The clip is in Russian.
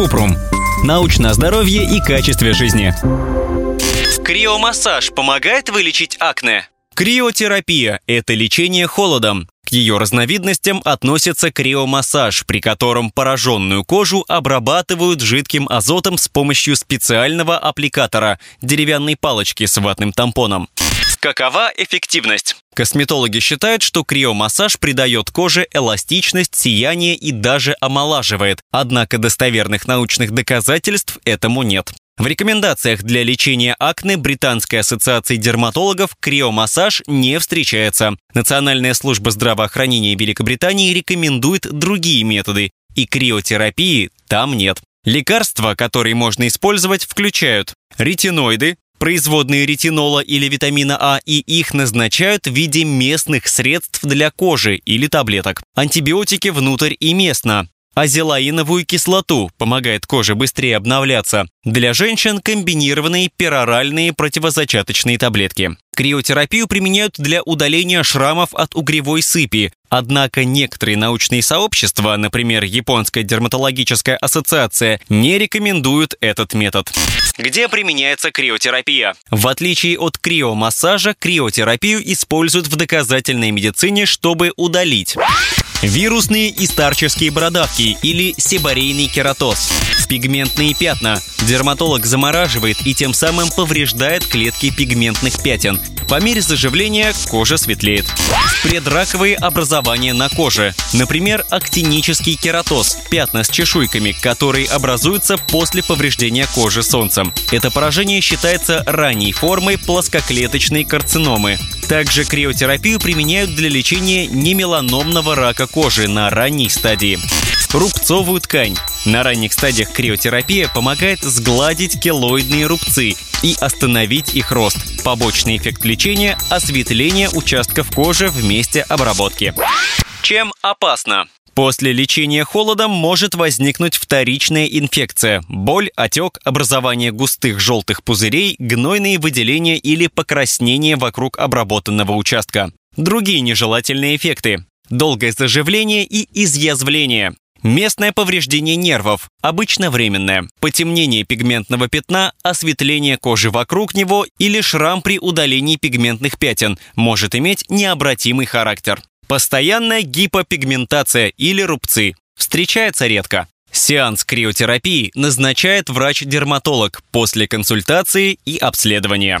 Купрум. Научное здоровье и качестве жизни. Криомассаж помогает вылечить акне? Криотерапия – это лечение холодом. К ее разновидностям относится криомассаж, при котором пораженную кожу обрабатывают жидким азотом с помощью специального аппликатора – деревянной палочки с ватным тампоном. Какова эффективность? Косметологи считают, что криомассаж придает коже эластичность, сияние и даже омолаживает. Однако достоверных научных доказательств этому нет. В рекомендациях для лечения акне Британской ассоциации дерматологов криомассаж не встречается. Национальная служба здравоохранения Великобритании рекомендует другие методы, и криотерапии там нет. Лекарства, которые можно использовать, включают ретиноиды, производные ретинола или витамина А, и их назначают в виде местных средств для кожи или таблеток. Антибиотики внутрь и местно. Азелаиновую кислоту помогает коже быстрее обновляться. Для женщин комбинированные пероральные противозачаточные таблетки. Криотерапию применяют для удаления шрамов от угревой сыпи. Однако некоторые научные сообщества, например, Японская дерматологическая ассоциация, не рекомендуют этот метод. Где применяется криотерапия? В отличие от криомассажа, криотерапию используют в доказательной медицине, чтобы удалить Вирусные и старческие бородавки или себорейный кератоз. Пигментные пятна. Дерматолог замораживает и тем самым повреждает клетки пигментных пятен. По мере заживления кожа светлеет. Предраковые образования на коже. Например, актинический кератоз – пятна с чешуйками, которые образуются после повреждения кожи солнцем. Это поражение считается ранней формой плоскоклеточной карциномы. Также криотерапию применяют для лечения немеланомного рака кожи на ранней стадии. Рубцовую ткань. На ранних стадиях криотерапия помогает сгладить келоидные рубцы и остановить их рост. Побочный эффект лечения – осветление участков кожи в месте обработки. Чем опасно? После лечения холодом может возникнуть вторичная инфекция, боль, отек, образование густых желтых пузырей, гнойные выделения или покраснение вокруг обработанного участка. Другие нежелательные эффекты – долгое заживление и изъязвление, Местное повреждение нервов, обычно временное, потемнение пигментного пятна, осветление кожи вокруг него или шрам при удалении пигментных пятен может иметь необратимый характер. Постоянная гипопигментация или рубцы встречается редко. Сеанс криотерапии назначает врач-дерматолог после консультации и обследования.